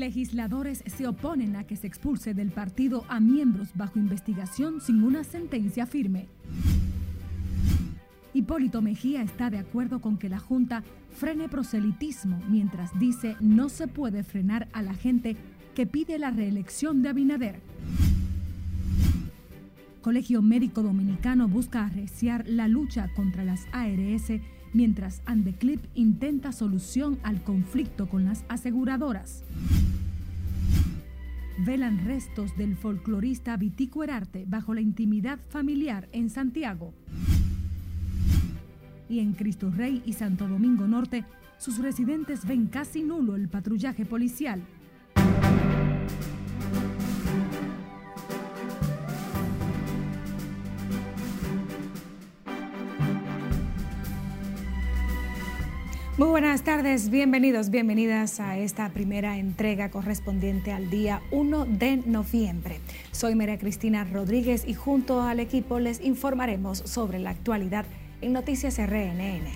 Legisladores se oponen a que se expulse del partido a miembros bajo investigación sin una sentencia firme. Hipólito Mejía está de acuerdo con que la Junta frene proselitismo mientras dice no se puede frenar a la gente que pide la reelección de Abinader. Colegio Médico Dominicano busca arreciar la lucha contra las ARS mientras Andeclip intenta solución al conflicto con las aseguradoras. Velan restos del folclorista Vitico Herarte bajo la intimidad familiar en Santiago. Y en Cristo Rey y Santo Domingo Norte, sus residentes ven casi nulo el patrullaje policial. Muy buenas tardes, bienvenidos, bienvenidas a esta primera entrega correspondiente al día 1 de noviembre. Soy María Cristina Rodríguez y junto al equipo les informaremos sobre la actualidad en Noticias RNN.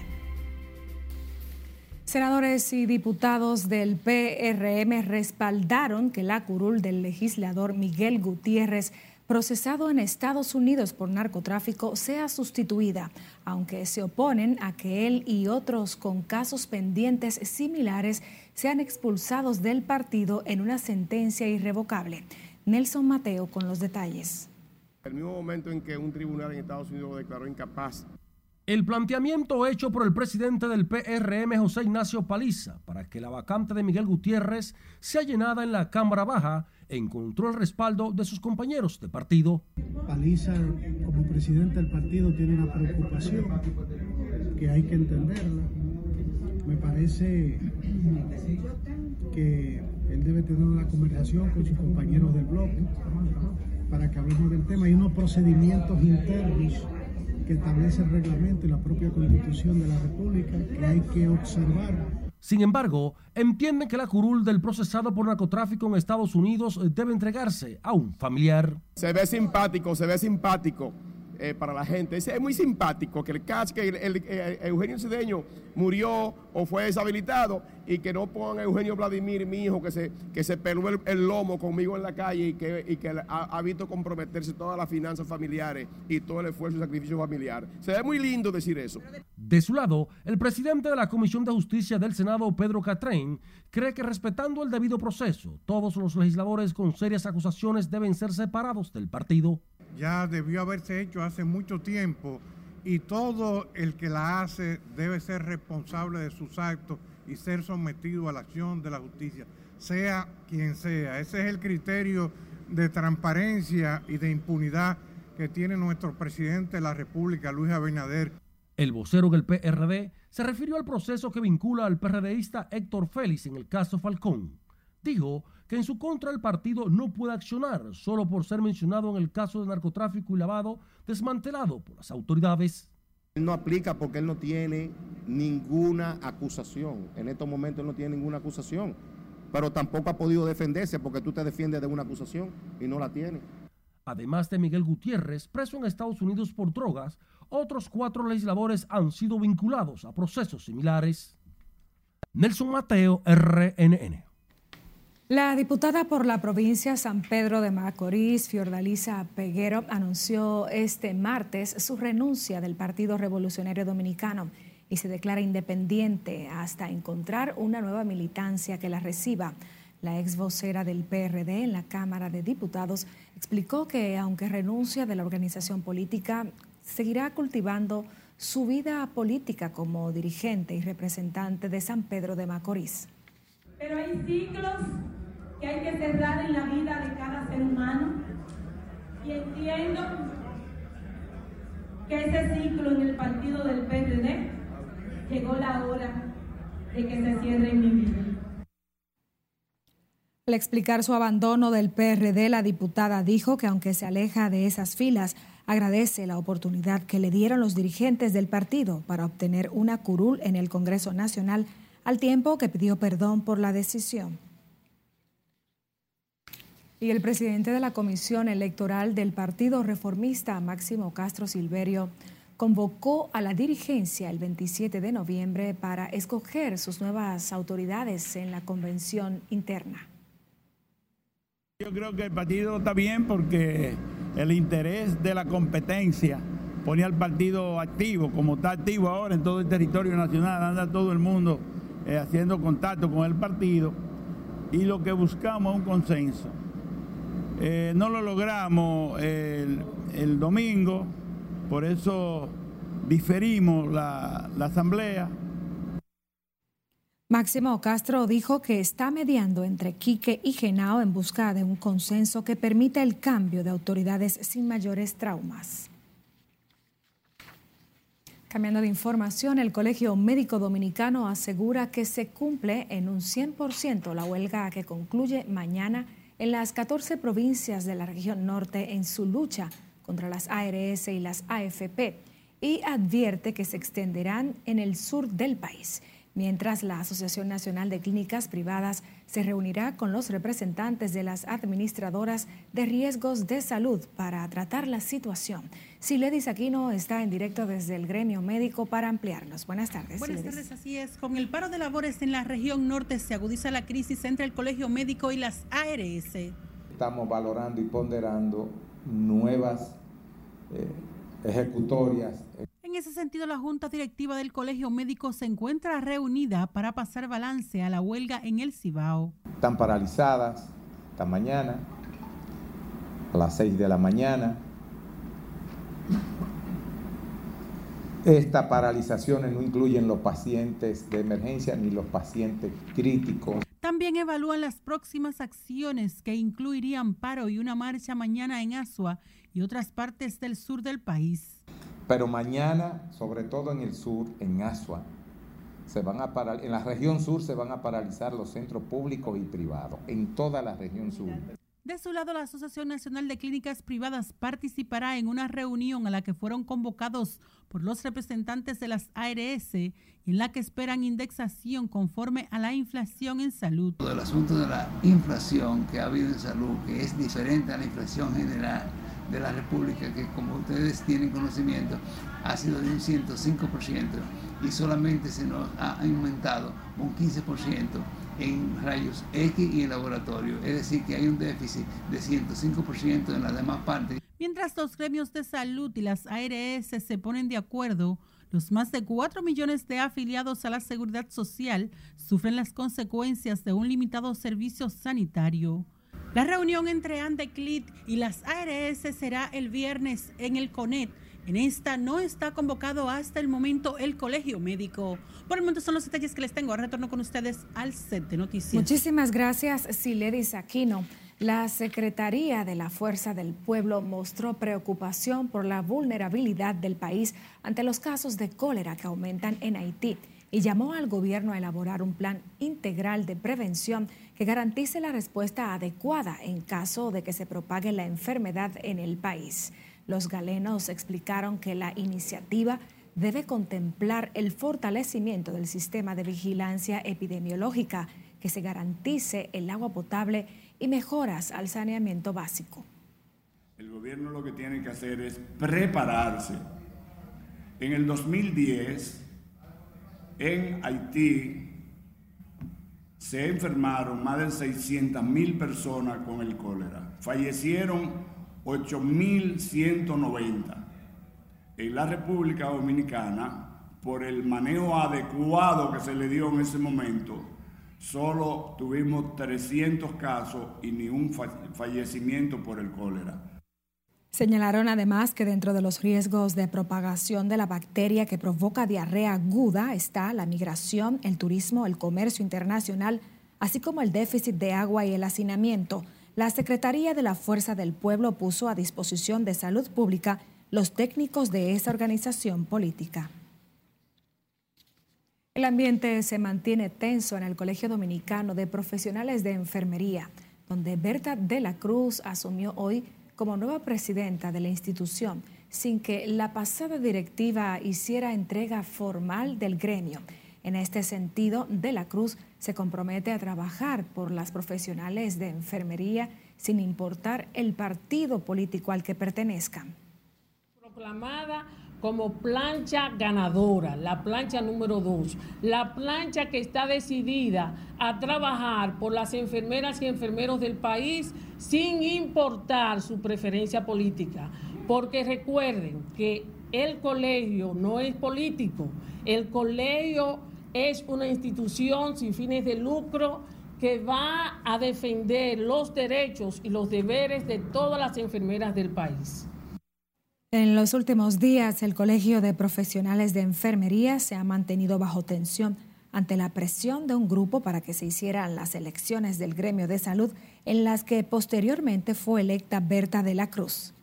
Senadores y diputados del PRM respaldaron que la curul del legislador Miguel Gutiérrez procesado en Estados Unidos por narcotráfico sea sustituida, aunque se oponen a que él y otros con casos pendientes similares sean expulsados del partido en una sentencia irrevocable. Nelson Mateo con los detalles. El mismo momento en que un tribunal en Estados Unidos lo declaró incapaz el planteamiento hecho por el presidente del PRM, José Ignacio Paliza, para que la vacante de Miguel Gutiérrez sea llenada en la Cámara Baja, encontró el respaldo de sus compañeros de partido. Paliza, como presidente del partido, tiene una preocupación que hay que entenderla. Me parece que él debe tener una conversación con sus compañeros del bloque para que hablemos del tema. Hay unos procedimientos internos que establece el reglamento y la propia constitución de la República que hay que observar. Sin embargo, entienden que la curul del procesado por narcotráfico en Estados Unidos debe entregarse a un familiar. Se ve simpático, se ve simpático eh, para la gente. Es, muy simpático que el caso que el, eh, Eugenio Cedeño murió o fue deshabilitado y que no pongan a Eugenio Vladimir, mi hijo, que se, que se peló el, lomo conmigo en la calle y que, y que ha, visto comprometerse todas las finanzas familiares y todo el esfuerzo y sacrificio familiar. Se ve muy lindo decir eso. De su lado, el presidente de la Comisión de Justicia del Senado, Pedro Catrén, cree que respetando el debido proceso, todos los legisladores con serias acusaciones deben ser separados del partido ya debió haberse hecho hace mucho tiempo y todo el que la hace debe ser responsable de sus actos y ser sometido a la acción de la justicia, sea quien sea. Ese es el criterio de transparencia y de impunidad que tiene nuestro presidente de la República, Luis Abinader. El vocero del PRD se refirió al proceso que vincula al PRDista Héctor Félix en el caso Falcón. Dijo que en su contra el partido no puede accionar solo por ser mencionado en el caso de narcotráfico y lavado desmantelado por las autoridades. Él no aplica porque él no tiene ninguna acusación. En estos momentos él no tiene ninguna acusación. Pero tampoco ha podido defenderse porque tú te defiendes de una acusación y no la tiene. Además de Miguel Gutiérrez, preso en Estados Unidos por drogas, otros cuatro legisladores han sido vinculados a procesos similares. Nelson Mateo, RNN. La diputada por la provincia San Pedro de Macorís, Fiordalisa Peguero, anunció este martes su renuncia del Partido Revolucionario Dominicano y se declara independiente hasta encontrar una nueva militancia que la reciba. La ex vocera del PRD en la Cámara de Diputados explicó que aunque renuncia de la organización política, seguirá cultivando su vida política como dirigente y representante de San Pedro de Macorís. Pero hay ciclos que hay que cerrar en la vida de cada ser humano y entiendo que ese ciclo en el partido del PRD llegó la hora de que se cierre en mi vida. Al explicar su abandono del PRD, la diputada dijo que aunque se aleja de esas filas, agradece la oportunidad que le dieron los dirigentes del partido para obtener una curul en el Congreso Nacional al tiempo que pidió perdón por la decisión. Y el presidente de la Comisión Electoral del Partido Reformista, Máximo Castro Silverio, convocó a la dirigencia el 27 de noviembre para escoger sus nuevas autoridades en la convención interna. Yo creo que el partido está bien porque el interés de la competencia pone al partido activo, como está activo ahora en todo el territorio nacional, anda todo el mundo eh, haciendo contacto con el partido y lo que buscamos es un consenso. Eh, no lo logramos el, domingo, por eso diferimos la, la asamblea. Máximo Castro dijo que está mediando entre Quique y Genao en busca de un consenso que permita el cambio de autoridades sin mayores traumas. Cambiando de información, el Colegio Médico Dominicano asegura que se cumple en un 100% la huelga que concluye mañana en las 14 provincias de la región norte en su lucha contra las ARS y las AFP y advierte que se extenderán en el sur del país mientras la Asociación Nacional de Clínicas Privadas se reunirá con los representantes de las administradoras de riesgos de salud para tratar la situación. Siledis Aquino está en directo desde el gremio médico para ampliarnos. Buenas tardes. Buenas tardes, así es. Con el paro de labores en la región norte se agudiza la crisis entre el Colegio Médico y las ARS. Estamos valorando y ponderando nuevas eh, ejecutorias. En ese sentido, la Junta Directiva del Colegio Médico se encuentra reunida para pasar balance a la huelga en el Cibao. Están paralizadas esta mañana, a las 6 de la mañana. Estas paralizaciones no incluyen los pacientes de emergencia ni los pacientes críticos. También evalúan las próximas acciones que incluirían paro y una marcha mañana en Asua y otras partes del sur del país. Pero mañana, sobre todo en el sur, en Asua, se van a en la región sur se van a paralizar los centros públicos y privados, en toda la región sur. De su lado, la Asociación Nacional de Clínicas Privadas participará en una reunión a la que fueron convocados por los representantes de las ARS, en la que esperan indexación conforme a la inflación en salud. El asunto de la inflación que ha habido en salud, que es diferente a la inflación general, de la República, que como ustedes tienen conocimiento, ha sido de un 105% y solamente se nos ha aumentado un 15% en rayos X y en laboratorio. Es decir, que hay un déficit de 105% en las demás partes. Mientras los gremios de salud y las ARS se ponen de acuerdo, los más de 4 millones de afiliados a la seguridad social sufren las consecuencias de un limitado servicio sanitario. La reunión entre Andeclit y las ARS será el viernes en el CONET. En esta no está convocado hasta el momento el colegio médico. Por el momento son los detalles que les tengo. Retorno con ustedes al set de noticias. Muchísimas gracias, Siledis Aquino. La Secretaría de la Fuerza del Pueblo mostró preocupación por la vulnerabilidad del país ante los casos de cólera que aumentan en Haití y llamó al gobierno a elaborar un plan integral de prevención que garantice la respuesta adecuada en caso de que se propague la enfermedad en el país. Los galenos explicaron que la iniciativa debe contemplar el fortalecimiento del sistema de vigilancia epidemiológica, que se garantice el agua potable y mejoras al saneamiento básico. El gobierno lo que tiene que hacer es prepararse. En el 2010, en Haití se enfermaron más de 600 mil personas con el cólera. Fallecieron 8.190. En la República Dominicana, por el manejo adecuado que se le dio en ese momento, solo tuvimos 300 casos y ni un fallecimiento por el cólera. Señalaron además que dentro de los riesgos de propagación de la bacteria que provoca diarrea aguda está la migración, el turismo, el comercio internacional, así como el déficit de agua y el hacinamiento. La Secretaría de la Fuerza del Pueblo puso a disposición de Salud Pública los técnicos de esa organización política. El ambiente se mantiene tenso en el Colegio Dominicano de Profesionales de Enfermería, donde Berta de la Cruz asumió hoy como nueva presidenta de la institución sin que la pasada directiva hiciera entrega formal del gremio. En este sentido, De la Cruz se compromete a trabajar por las profesionales de enfermería sin importar el partido político al que pertenezcan. Proclamada como plancha ganadora, la plancha número dos, la plancha que está decidida a trabajar por las enfermeras y enfermeros del país sin importar su preferencia política. Porque recuerden que el colegio no es político, el colegio es una institución sin fines de lucro que va a defender los derechos y los deberes de todas las enfermeras del país. En los últimos días, el Colegio de Profesionales de Enfermería se ha mantenido bajo tensión ante la presión de un grupo para que se hicieran las elecciones del gremio de salud en las que posteriormente fue electa Berta de la Cruz.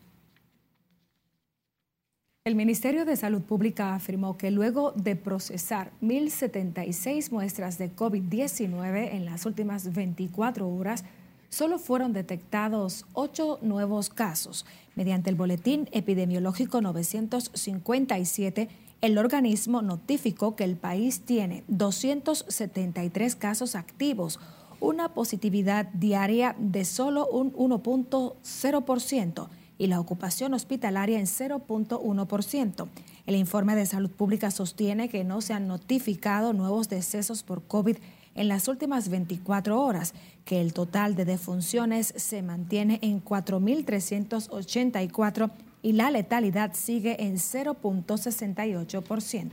El Ministerio de Salud Pública afirmó que luego de procesar 1.076 muestras de COVID-19 en las últimas 24 horas, solo fueron detectados ocho nuevos casos. Mediante el Boletín Epidemiológico 957, el organismo notificó que el país tiene 273 casos activos, una positividad diaria de solo un 1.0% y la ocupación hospitalaria en 0.1%. El informe de salud pública sostiene que no se han notificado nuevos decesos por COVID en las últimas 24 horas, que el total de defunciones se mantiene en 4.384 y la letalidad sigue en 0.68%.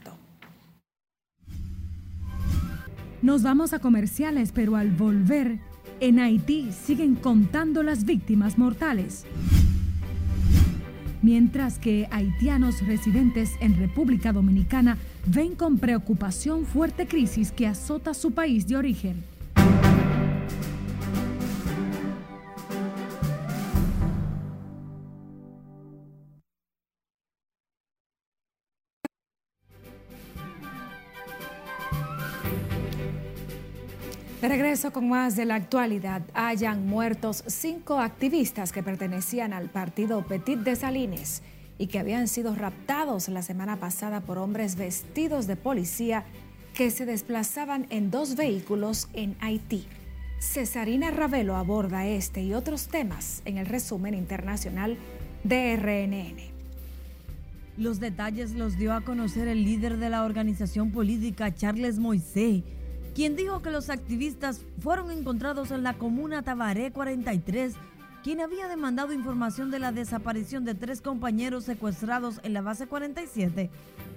Nos vamos a comerciales, pero al volver, en Haití siguen contando las víctimas mortales mientras que haitianos residentes en República Dominicana ven con preocupación fuerte crisis que azota su país de origen. De regreso con más de la actualidad, hayan muertos cinco activistas que pertenecían al partido Petit de Salines y que habían sido raptados la semana pasada por hombres vestidos de policía que se desplazaban en dos vehículos en Haití. Cesarina Ravelo aborda este y otros temas en el resumen internacional de RNN. Los detalles los dio a conocer el líder de la organización política, Charles Moisés quien dijo que los activistas fueron encontrados en la comuna Tabaré 43, quien había demandado información de la desaparición de tres compañeros secuestrados en la base 47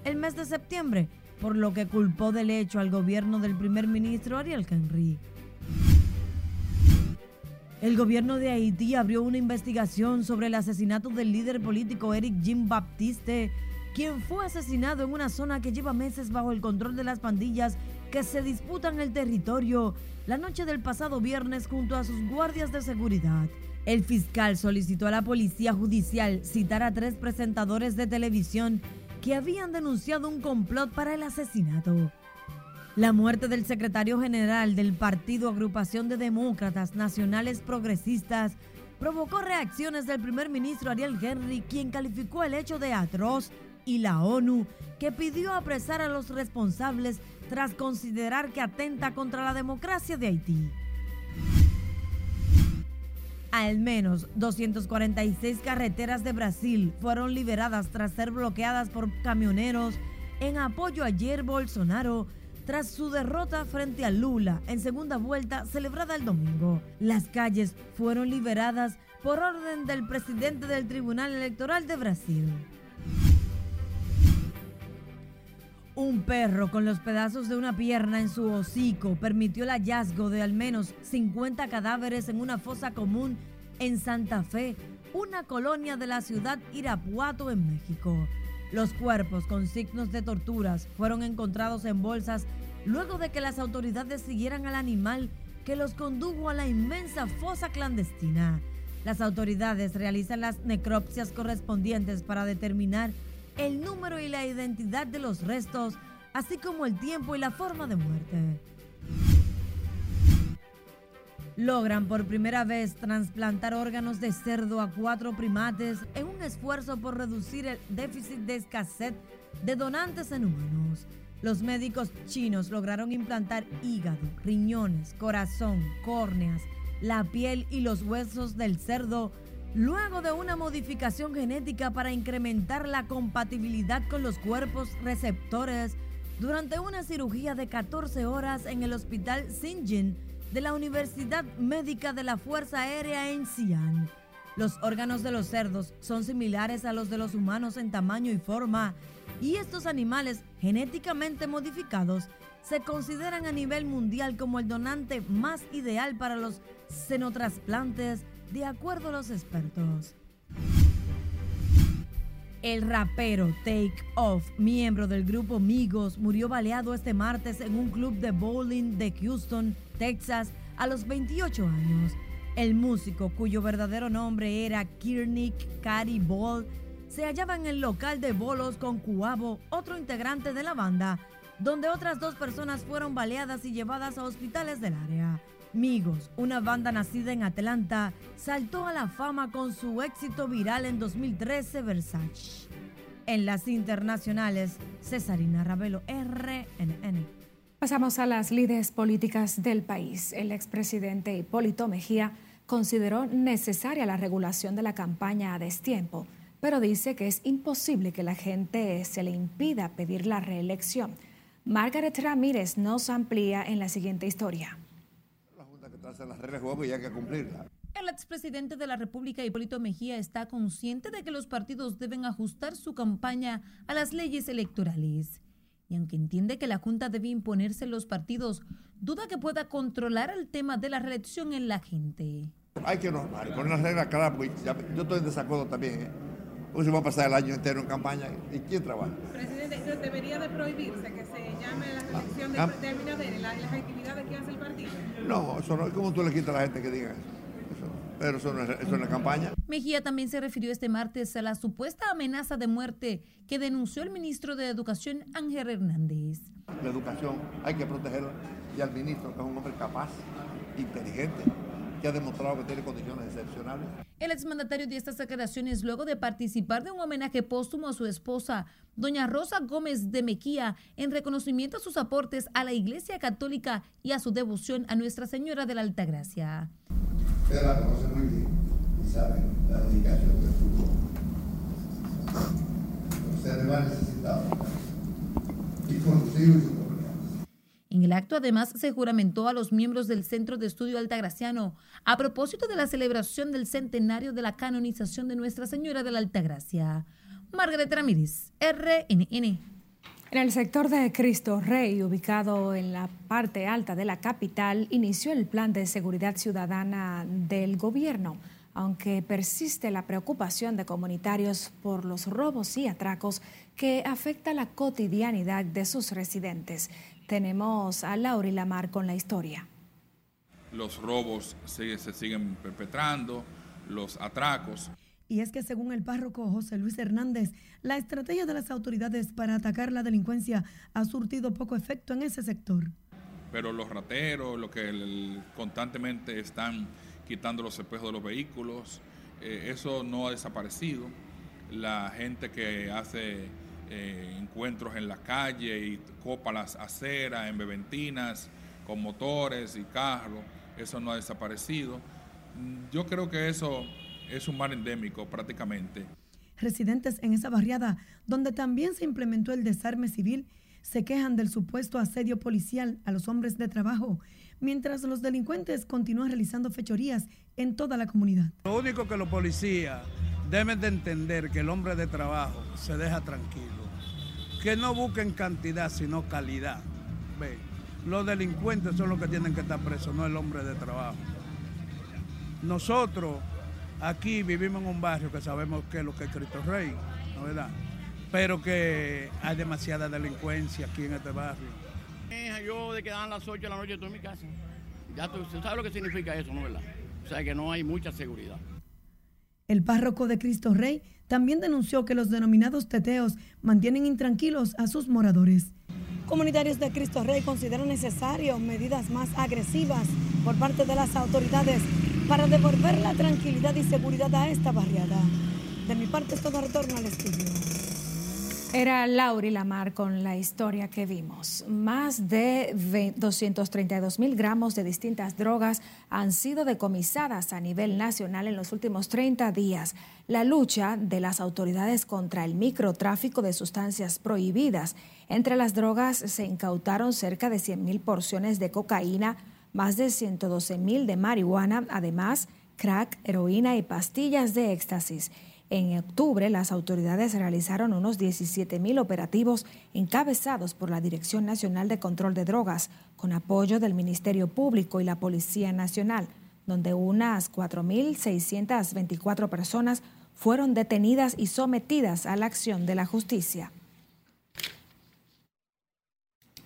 el mes de septiembre, por lo que culpó del hecho al gobierno del primer ministro Ariel Henry. El gobierno de Haití abrió una investigación sobre el asesinato del líder político Eric Jim Baptiste, quien fue asesinado en una zona que lleva meses bajo el control de las pandillas que se disputan el territorio la noche del pasado viernes junto a sus guardias de seguridad. El fiscal solicitó a la policía judicial citar a tres presentadores de televisión que habían denunciado un complot para el asesinato. La muerte del secretario general del partido Agrupación de Demócratas Nacionales Progresistas provocó reacciones del primer ministro Ariel Henry, quien calificó el hecho de atroz, y la ONU, que pidió apresar a los responsables tras considerar que atenta contra la democracia de Haití. Al menos 246 carreteras de Brasil fueron liberadas tras ser bloqueadas por camioneros en apoyo a Jair Bolsonaro tras su derrota frente a Lula en segunda vuelta celebrada el domingo. Las calles fueron liberadas por orden del presidente del Tribunal Electoral de Brasil. Un perro con los pedazos de una pierna en su hocico permitió el hallazgo de al menos 50 cadáveres en una fosa común en Santa Fe, una colonia de la ciudad Irapuato en México. Los cuerpos con signos de torturas fueron encontrados en bolsas luego de que las autoridades siguieran al animal que los condujo a la inmensa fosa clandestina. Las autoridades realizan las necropsias correspondientes para determinar el número y la identidad de los restos, así como el tiempo y la forma de muerte. Logran por primera vez trasplantar órganos de cerdo a cuatro primates en un esfuerzo por reducir el déficit de escasez de donantes en humanos. Los médicos chinos lograron implantar hígado, riñones, corazón, córneas, la piel y los huesos del cerdo luego de una modificación genética para incrementar la compatibilidad con los cuerpos receptores durante una cirugía de 14 horas en el Hospital Sinjin de la Universidad Médica de la Fuerza Aérea en Xi'an. Los órganos de los cerdos son similares a los de los humanos en tamaño y forma, y estos animales genéticamente modificados se consideran a nivel mundial como el donante más ideal para los xenotrasplantes, de acuerdo a los expertos. El rapero Take Off, miembro del grupo Migos, murió baleado este martes en un club de bowling de Houston, Texas, a los 28 años. El músico, cuyo verdadero nombre era Kirnick Cary Ball, se hallaba en el local de bolos con Cuavo, otro integrante de la banda, donde otras dos personas fueron baleadas y llevadas a hospitales del área. Migos, una banda nacida en Atlanta, saltó a la fama con su éxito viral en 2013 Versace. En las internacionales, Cesarina Ravelo, RNN. Pasamos a las líderes políticas del país. El expresidente Hipólito Mejía consideró necesaria la regulación de la campaña a destiempo, pero dice que es imposible que la gente se le impida pedir la reelección. Margaret Ramírez nos amplía en la siguiente historia las reglas de juego y hay que cumplirlas. El expresidente de la República, Hipólito Mejía, está consciente de que los partidos deben ajustar su campaña a las leyes electorales. Y aunque entiende que la Junta debe imponerse en los partidos, duda que pueda controlar el tema de la reelección en la gente. Hay que normar, poner las reglas claras, porque yo estoy en desacuerdo también. ¿eh? Pues se va a pasar el año entero en campaña. ¿Y quién trabaja? Presidente, debería de prohibirse que se llame la reelección de, ah. de las, actividades que hace el partido. No, eso no. ¿Cómo tú le quitas a la gente que diga eso? pero eso no, es, eso no es campaña. Mejía también se refirió este martes a la supuesta amenaza de muerte que denunció el ministro de Educación, Ángel Hernández. La educación hay que protegerla y al ministro, que es un hombre capaz, inteligente, que ha demostrado que tiene condiciones excepcionales. El exmandatario dio estas declaraciones luego de participar de un homenaje póstumo a su esposa, doña Rosa Gómez de Mequía, en reconocimiento a sus aportes a la Iglesia Católica y a su devoción a Nuestra Señora de la Altagracia. Ustedes la conocen muy bien y saben la dedicación del fútbol. Ustedes van necesitados y conocido y en el acto además se juramentó a los miembros del Centro de Estudio Altagraciano a propósito de la celebración del centenario de la canonización de Nuestra Señora de la Altagracia. Margaret Ramírez, RNN. En el sector de Cristo Rey, ubicado en la parte alta de la capital, inició el plan de seguridad ciudadana del gobierno, aunque persiste la preocupación de comunitarios por los robos y atracos que afecta la cotidianidad de sus residentes. Tenemos a Laura Lamar con la historia. Los robos se, se siguen perpetrando, los atracos. Y es que según el párroco José Luis Hernández, la estrategia de las autoridades para atacar la delincuencia ha surtido poco efecto en ese sector. Pero los rateros, lo que constantemente están quitando los espejos de los vehículos, eh, eso no ha desaparecido. La gente que hace eh, encuentros en la calle y copa las aceras, en beventinas, con motores y carros. Eso no ha desaparecido. Yo creo que eso es un mal endémico prácticamente. Residentes en esa barriada, donde también se implementó el desarme civil, se quejan del supuesto asedio policial a los hombres de trabajo, mientras los delincuentes continúan realizando fechorías en toda la comunidad. Lo único que los policías deben de entender que el hombre de trabajo se deja tranquilo que no busquen cantidad, sino calidad. Ve, los delincuentes son los que tienen que estar presos, no el hombre de trabajo. Nosotros aquí vivimos en un barrio que sabemos que es lo que es Cristo Rey, ¿no verdad? Pero que hay demasiada delincuencia aquí en este barrio. Yo de que dan las 8 de la noche estoy en mi casa. Ya tú, sabes lo que significa eso, ¿no verdad? O sea que no hay mucha seguridad. El párroco de Cristo Rey también denunció que los denominados teteos mantienen intranquilos a sus moradores. Comunitarios de Cristo Rey consideran necesarias medidas más agresivas por parte de las autoridades para devolver la tranquilidad y seguridad a esta barriada. De mi parte, todo retorno al estudio. Era Lauri Lamar con la historia que vimos. Más de 232 mil gramos de distintas drogas han sido decomisadas a nivel nacional en los últimos 30 días. La lucha de las autoridades contra el microtráfico de sustancias prohibidas. Entre las drogas se incautaron cerca de 100 mil porciones de cocaína, más de 112 mil de marihuana, además crack, heroína y pastillas de éxtasis. En octubre, las autoridades realizaron unos 17 mil operativos encabezados por la Dirección Nacional de Control de Drogas, con apoyo del Ministerio Público y la Policía Nacional, donde unas 4.624 personas fueron detenidas y sometidas a la acción de la justicia.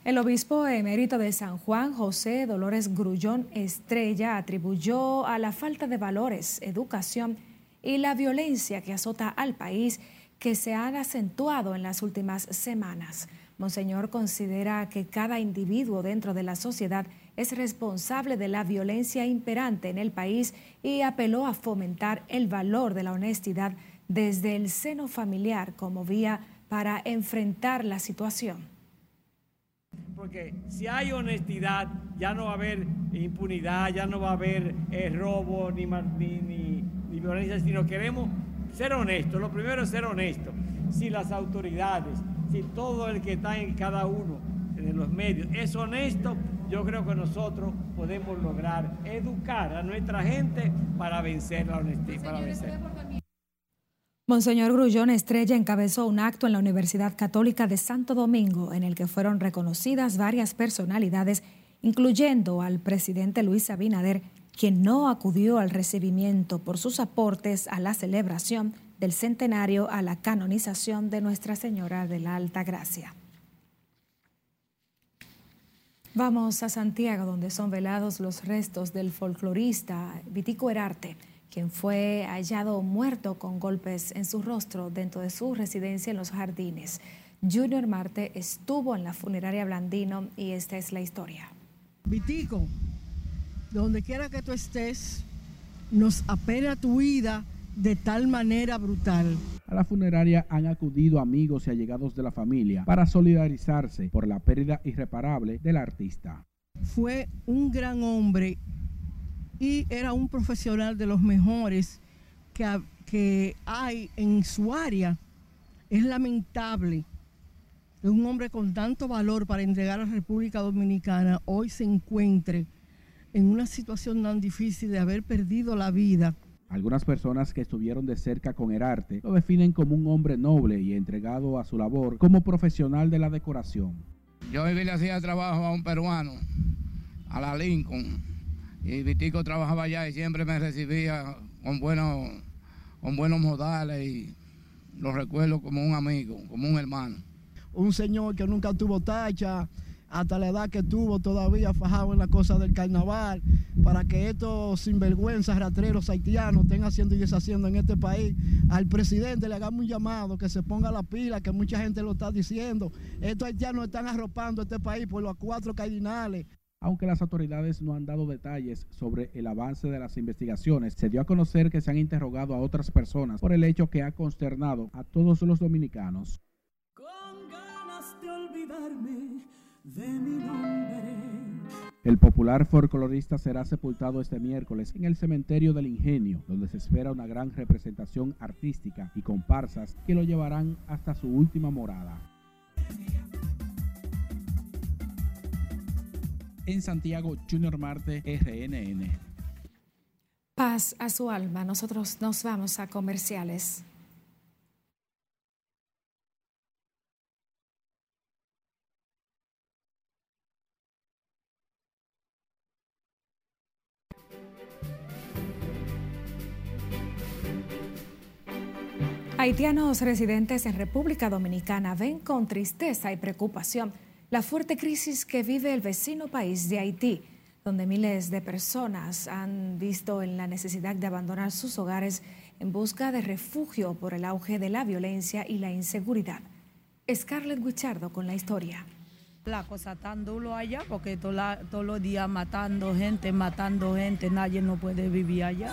El obispo emérito de San Juan, José Dolores Grullón Estrella, atribuyó a la falta de valores, educación y la violencia que azota al país que se han acentuado en las últimas semanas. Monseñor considera que cada individuo dentro de la sociedad es responsable de la violencia imperante en el país y apeló a fomentar el valor de la honestidad desde el seno familiar como vía para enfrentar la situación. Porque si hay honestidad, ya no va a haber impunidad, ya no va a haber eh, robo ni, ni, ni violencia, sino queremos ser honestos. Lo primero es ser honestos. Si las autoridades, si todo el que está en cada uno de los medios es honesto, yo creo que nosotros podemos lograr educar a nuestra gente para vencer la honestidad. Para vencer. Monseñor Grullón Estrella encabezó un acto en la Universidad Católica de Santo Domingo en el que fueron reconocidas varias personalidades, incluyendo al presidente Luis Abinader, quien no acudió al recibimiento por sus aportes a la celebración del centenario a la canonización de Nuestra Señora de la Alta Gracia. Vamos a Santiago, donde son velados los restos del folclorista Vitico Herarte, quien fue hallado muerto con golpes en su rostro dentro de su residencia en los jardines. Junior Marte estuvo en la funeraria Blandino y esta es la historia. Vitico, donde quiera que tú estés, nos apena tu vida de tal manera brutal. A la funeraria han acudido amigos y allegados de la familia para solidarizarse por la pérdida irreparable del artista. Fue un gran hombre y era un profesional de los mejores que, que hay en su área. Es lamentable que un hombre con tanto valor para entregar a la República Dominicana hoy se encuentre en una situación tan difícil de haber perdido la vida. Algunas personas que estuvieron de cerca con Herarte lo definen como un hombre noble y entregado a su labor como profesional de la decoración. Yo le hacía trabajo a un peruano, a la Lincoln, y Vitico trabajaba allá y siempre me recibía con buenos, con buenos modales y lo recuerdo como un amigo, como un hermano. Un señor que nunca tuvo tacha, hasta la edad que tuvo todavía fajado en la cosa del carnaval, para que estos sinvergüenzas ratreros haitianos estén haciendo y deshaciendo en este país. Al presidente le hagamos un llamado, que se ponga la pila, que mucha gente lo está diciendo. Estos haitianos están arropando este país por los cuatro cardinales. Aunque las autoridades no han dado detalles sobre el avance de las investigaciones, se dio a conocer que se han interrogado a otras personas por el hecho que ha consternado a todos los dominicanos. Con ganas de olvidarme de mi nombre. El popular folclorista será sepultado este miércoles en el cementerio del Ingenio, donde se espera una gran representación artística y comparsas que lo llevarán hasta su última morada. En Santiago, Junior Marte, RNN. Paz a su alma. Nosotros nos vamos a comerciales. Haitianos residentes en República Dominicana ven con tristeza y preocupación la fuerte crisis que vive el vecino país de Haití, donde miles de personas han visto en la necesidad de abandonar sus hogares en busca de refugio por el auge de la violencia y la inseguridad. Scarlett Guichardo con la historia. La cosa tan duro allá porque todos los días matando gente, matando gente, nadie no puede vivir allá.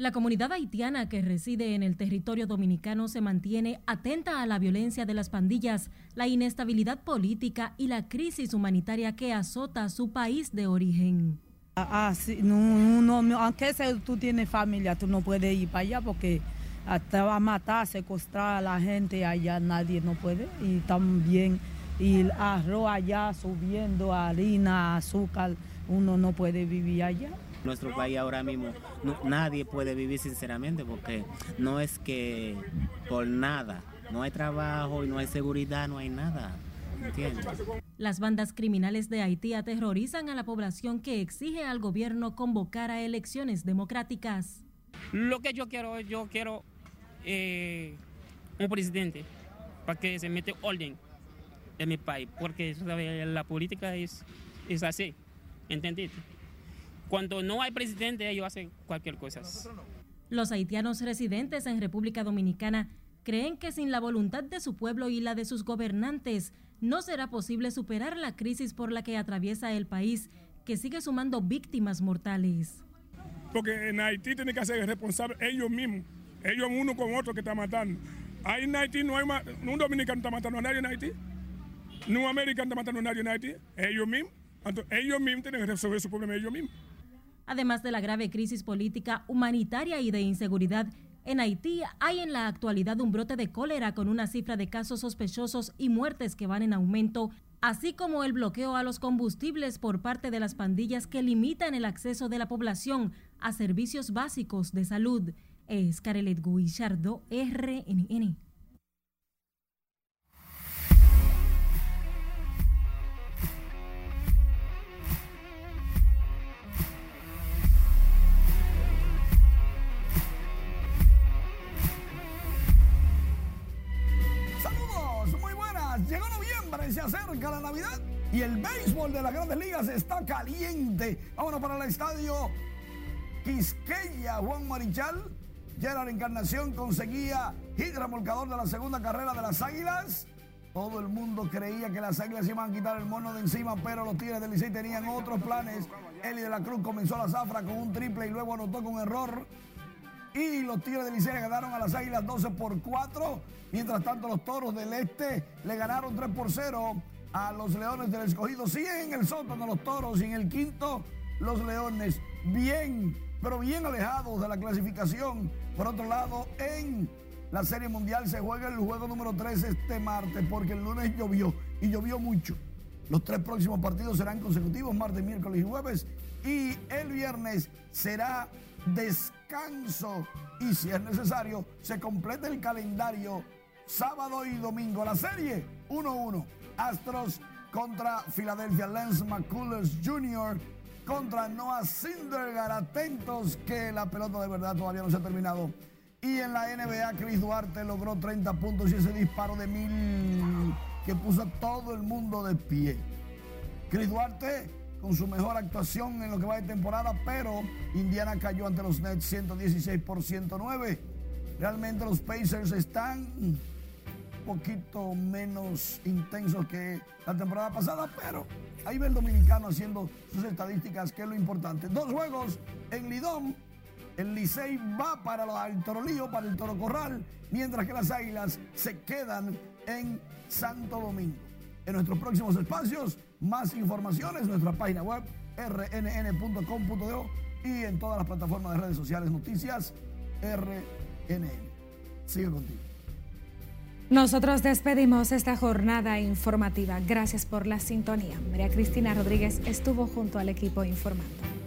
La comunidad haitiana que reside en el territorio dominicano se mantiene atenta a la violencia de las pandillas, la inestabilidad política y la crisis humanitaria que azota su país de origen. Ah, sí, no, no, aunque tú tienes familia, tú no puedes ir allá porque hasta va a matar, secuestrar a la gente allá, nadie no puede. Y también el arroz allá subiendo, harina, azúcar, uno no puede vivir allá. Nuestro país ahora mismo nadie puede vivir sinceramente porque no es que por nada, no hay trabajo y no hay seguridad, no hay nada. ¿entiendes? Las bandas criminales de Haití aterrorizan a la población que exige al gobierno convocar a elecciones democráticas. Lo que yo quiero, yo quiero eh, un presidente para que se mete orden en mi país, porque la política es, es así, ¿entendiste? Cuando no hay presidente, ellos hacen cualquier cosa. Los haitianos residentes en República Dominicana creen que sin la voluntad de su pueblo y la de sus gobernantes, no será posible superar la crisis por la que atraviesa el país, que sigue sumando víctimas mortales. Porque en Haití tienen que ser responsables ellos mismos, ellos uno con otro que están matando. Ahí en Haití no hay un dominicano está matando a nadie en Haití, no un americano está matando a nadie en Haití, ellos mismos. Entonces, ellos mismos tienen que resolver su problema ellos mismos. Además de la grave crisis política, humanitaria y de inseguridad, en Haití hay en la actualidad un brote de cólera con una cifra de casos sospechosos y muertes que van en aumento, así como el bloqueo a los combustibles por parte de las pandillas que limitan el acceso de la población a servicios básicos de salud. Es Carelet Guillardo, RNN. La Navidad y el béisbol de las grandes ligas está caliente. Vámonos para el estadio Quisqueya, Juan Marichal. Gerard Encarnación conseguía hit remolcador de la segunda carrera de las Águilas. Todo el mundo creía que las Águilas iban a quitar el mono de encima, pero los Tigres del Licey tenían otros planes. Eli de la Cruz comenzó la zafra con un triple y luego anotó con error. Y los Tigres del Licey ganaron a las Águilas 12 por 4. Mientras tanto, los Toros del Este le ganaron 3 por 0 a los Leones del Escogido. Siguen en el sótano los Toros y en el quinto los Leones. Bien, pero bien alejados de la clasificación. Por otro lado, en la Serie Mundial se juega el juego número 3 este martes porque el lunes llovió y llovió mucho. Los tres próximos partidos serán consecutivos, martes, miércoles y jueves. Y el viernes será descanso. Y si es necesario, se completa el calendario sábado y domingo. La serie 1-1. Astros contra Philadelphia. Lance McCullers Jr. contra Noah Syndergaard. Atentos que la pelota de verdad todavía no se ha terminado. Y en la NBA, Chris Duarte logró 30 puntos y ese disparo de mil que puso a todo el mundo de pie. Chris Duarte con su mejor actuación en lo que va de temporada, pero Indiana cayó ante los Nets 116 por 109. Realmente los Pacers están poquito menos intensos que la temporada pasada, pero ahí ve el dominicano haciendo sus estadísticas, que es lo importante. Dos juegos en Lidón. El Licey va para el Toro Lío, para el Toro Corral, mientras que las Águilas se quedan en Santo Domingo. En nuestros próximos espacios, más informaciones, nuestra página web rnn.com.do y en todas las plataformas de redes sociales noticias RNN. Sigue contigo. Nosotros despedimos esta jornada informativa. Gracias por la sintonía. María Cristina Rodríguez estuvo junto al equipo informando.